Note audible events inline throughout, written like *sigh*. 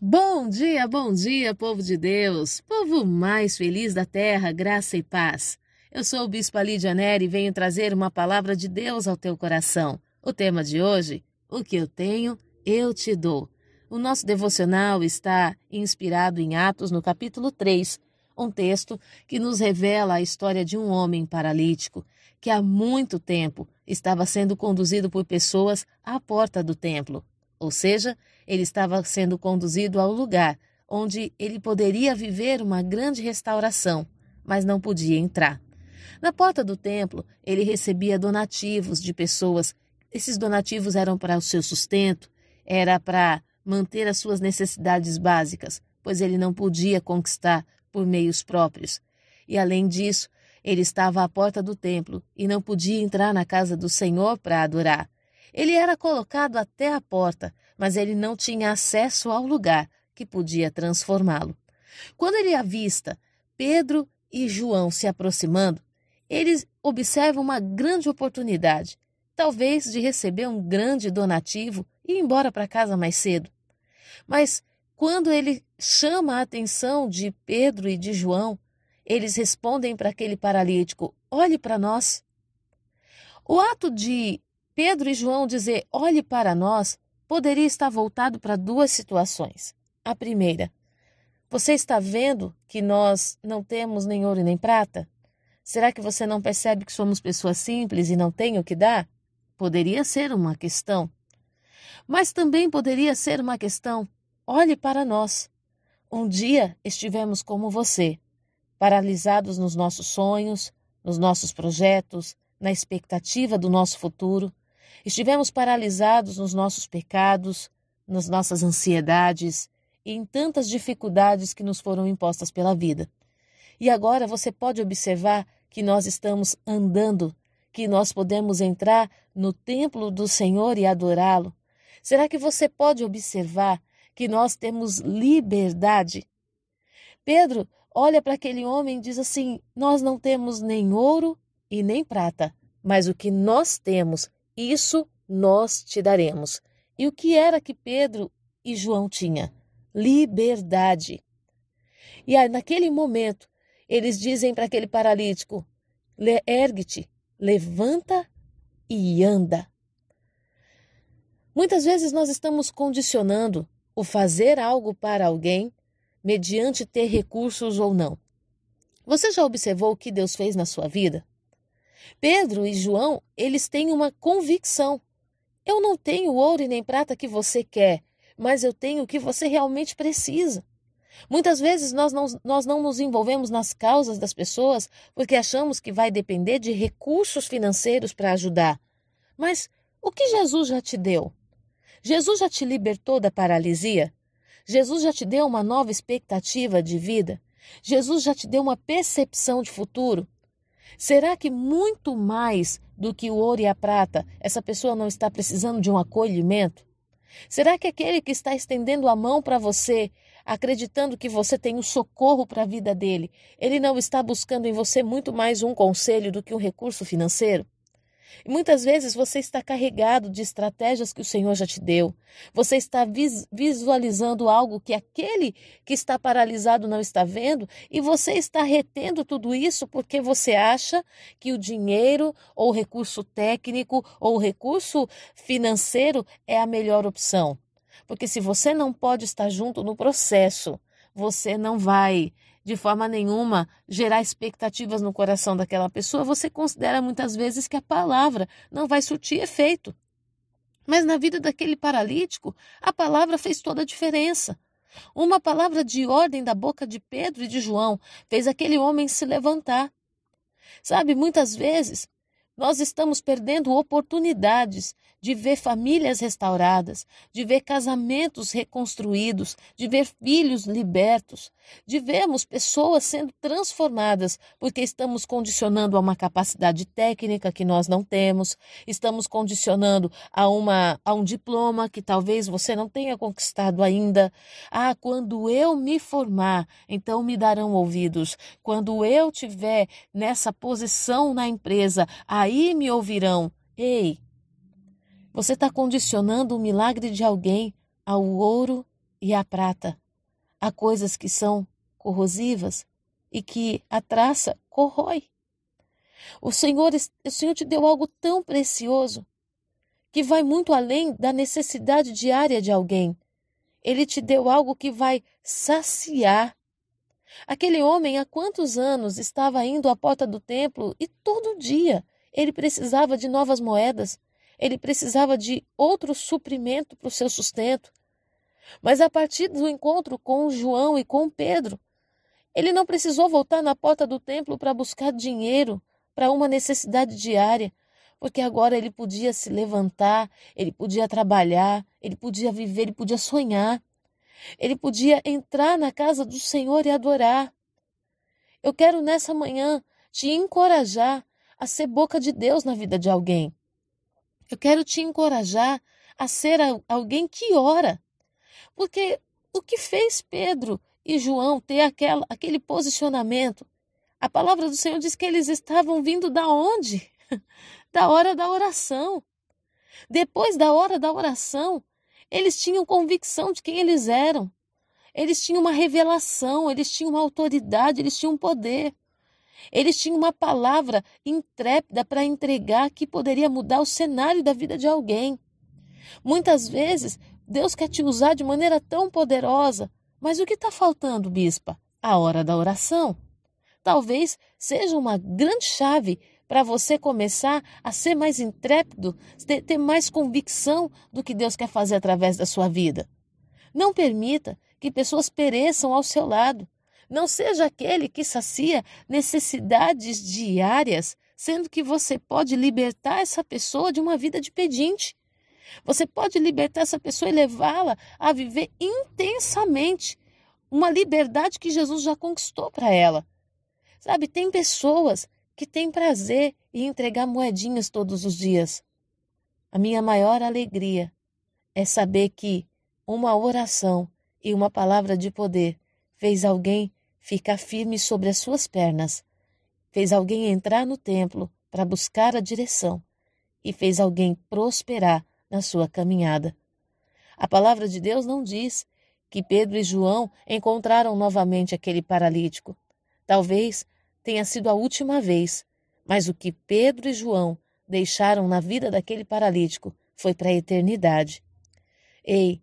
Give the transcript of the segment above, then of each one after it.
Bom dia, bom dia, povo de Deus, povo mais feliz da terra, graça e paz. Eu sou o Bispo Lídia Neri e venho trazer uma palavra de Deus ao teu coração. O tema de hoje, o que eu tenho, eu te dou. O nosso devocional está inspirado em Atos, no capítulo 3, um texto que nos revela a história de um homem paralítico que há muito tempo estava sendo conduzido por pessoas à porta do templo. Ou seja, ele estava sendo conduzido ao lugar onde ele poderia viver uma grande restauração, mas não podia entrar. Na porta do templo, ele recebia donativos de pessoas. Esses donativos eram para o seu sustento, era para manter as suas necessidades básicas, pois ele não podia conquistar por meios próprios. E além disso, ele estava à porta do templo e não podia entrar na casa do Senhor para adorar. Ele era colocado até a porta, mas ele não tinha acesso ao lugar que podia transformá-lo. Quando ele avista Pedro e João se aproximando, eles observam uma grande oportunidade, talvez de receber um grande donativo e ir embora para casa mais cedo. Mas quando ele chama a atenção de Pedro e de João, eles respondem para aquele paralítico: olhe para nós. O ato de Pedro e João dizer olhe para nós poderia estar voltado para duas situações. A primeira, você está vendo que nós não temos nem ouro nem prata? Será que você não percebe que somos pessoas simples e não tem o que dar? Poderia ser uma questão. Mas também poderia ser uma questão: olhe para nós. Um dia estivemos como você, paralisados nos nossos sonhos, nos nossos projetos, na expectativa do nosso futuro. Estivemos paralisados nos nossos pecados, nas nossas ansiedades e em tantas dificuldades que nos foram impostas pela vida. E agora você pode observar que nós estamos andando, que nós podemos entrar no templo do Senhor e adorá-lo. Será que você pode observar que nós temos liberdade? Pedro olha para aquele homem e diz assim: Nós não temos nem ouro e nem prata, mas o que nós temos, isso nós te daremos. E o que era que Pedro e João tinham? Liberdade. E aí, naquele momento, eles dizem para aquele paralítico: ergue-te, levanta e anda. Muitas vezes nós estamos condicionando o fazer algo para alguém mediante ter recursos ou não. Você já observou o que Deus fez na sua vida? Pedro e João, eles têm uma convicção. Eu não tenho ouro e nem prata que você quer, mas eu tenho o que você realmente precisa. Muitas vezes nós não, nós não nos envolvemos nas causas das pessoas porque achamos que vai depender de recursos financeiros para ajudar. Mas o que Jesus já te deu? Jesus já te libertou da paralisia? Jesus já te deu uma nova expectativa de vida? Jesus já te deu uma percepção de futuro? Será que muito mais do que o ouro e a prata, essa pessoa não está precisando de um acolhimento? Será que aquele que está estendendo a mão para você, acreditando que você tem um socorro para a vida dele, ele não está buscando em você muito mais um conselho do que um recurso financeiro? Muitas vezes você está carregado de estratégias que o Senhor já te deu. Você está visualizando algo que aquele que está paralisado não está vendo e você está retendo tudo isso porque você acha que o dinheiro ou o recurso técnico ou o recurso financeiro é a melhor opção. Porque se você não pode estar junto no processo, você não vai de forma nenhuma gerar expectativas no coração daquela pessoa, você considera muitas vezes que a palavra não vai surtir efeito. Mas na vida daquele paralítico, a palavra fez toda a diferença. Uma palavra de ordem da boca de Pedro e de João fez aquele homem se levantar. Sabe, muitas vezes nós estamos perdendo oportunidades de ver famílias restauradas, de ver casamentos reconstruídos, de ver filhos libertos, de vermos pessoas sendo transformadas, porque estamos condicionando a uma capacidade técnica que nós não temos, estamos condicionando a, uma, a um diploma que talvez você não tenha conquistado ainda. Ah, quando eu me formar, então me darão ouvidos. Quando eu tiver nessa posição na empresa, aí me ouvirão. Ei, você está condicionando o milagre de alguém ao ouro e a prata. Há coisas que são corrosivas e que a traça corrói. O Senhor, o Senhor te deu algo tão precioso que vai muito além da necessidade diária de alguém. Ele te deu algo que vai saciar. Aquele homem há quantos anos estava indo à porta do templo e todo dia ele precisava de novas moedas, ele precisava de outro suprimento para o seu sustento. Mas a partir do encontro com João e com Pedro, ele não precisou voltar na porta do templo para buscar dinheiro para uma necessidade diária, porque agora ele podia se levantar, ele podia trabalhar, ele podia viver, ele podia sonhar. Ele podia entrar na casa do Senhor e adorar. Eu quero nessa manhã te encorajar a ser boca de Deus na vida de alguém. Eu quero te encorajar a ser alguém que ora. Porque o que fez Pedro e João ter aquela, aquele posicionamento? A palavra do Senhor diz que eles estavam vindo da onde? *laughs* Da hora da oração. Depois da hora da oração, eles tinham convicção de quem eles eram. Eles tinham uma revelação, eles tinham uma autoridade, eles tinham um poder. Eles tinham uma palavra intrépida para entregar que poderia mudar o cenário da vida de alguém. Muitas vezes, Deus quer te usar de maneira tão poderosa, mas o que está faltando, bispa? A hora da oração. Talvez seja uma grande chave para você começar a ser mais intrépido, ter mais convicção do que Deus quer fazer através da sua vida. Não permita que pessoas pereçam ao seu lado. Não seja aquele que sacia necessidades diárias, sendo que você pode libertar essa pessoa de uma vida de pedinte. Você pode libertar essa pessoa e levá-la a viver intensamente uma liberdade que Jesus já conquistou para ela. Sabe, tem pessoas que têm prazer em entregar moedinhas todos os dias. A minha maior alegria é saber que uma oração e uma palavra de poder fez alguém ficar firme sobre as suas pernas, fez alguém entrar no templo para buscar a direção e fez alguém prosperar na sua caminhada. A palavra de Deus não diz que Pedro e João encontraram novamente aquele paralítico. Talvez tenha sido a última vez, mas o que Pedro e João deixaram na vida daquele paralítico foi para a eternidade. Ei,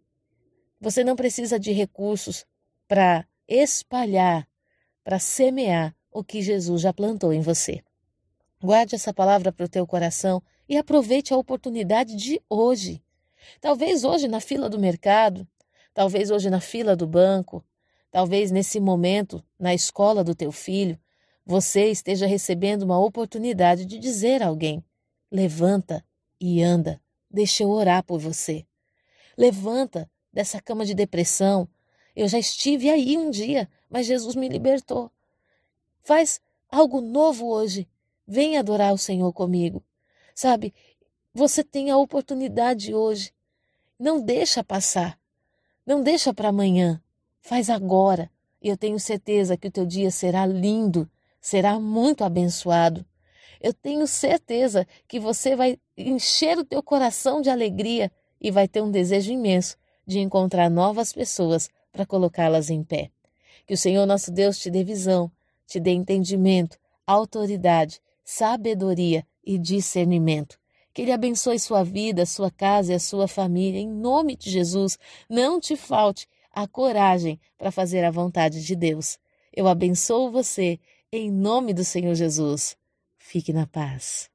você não precisa de recursos para espalhar para semear o que Jesus já plantou em você. Guarde essa palavra para o teu coração e aproveite a oportunidade de hoje. Talvez hoje na fila do mercado, talvez hoje na fila do banco, talvez nesse momento na escola do teu filho, você esteja recebendo uma oportunidade de dizer a alguém: levanta e anda, deixa eu orar por você. Levanta dessa cama de depressão, eu já estive aí um dia, mas Jesus me libertou. Faz algo novo hoje. Vem adorar o Senhor comigo. Sabe, você tem a oportunidade hoje. Não deixa passar. Não deixa para amanhã. Faz agora. E eu tenho certeza que o teu dia será lindo, será muito abençoado. Eu tenho certeza que você vai encher o teu coração de alegria e vai ter um desejo imenso de encontrar novas pessoas para colocá-las em pé. Que o Senhor nosso Deus te dê visão, te dê entendimento, autoridade, sabedoria e discernimento. Que Ele abençoe sua vida, sua casa e a sua família. Em nome de Jesus, não te falte a coragem para fazer a vontade de Deus. Eu abençoo você em nome do Senhor Jesus. Fique na paz.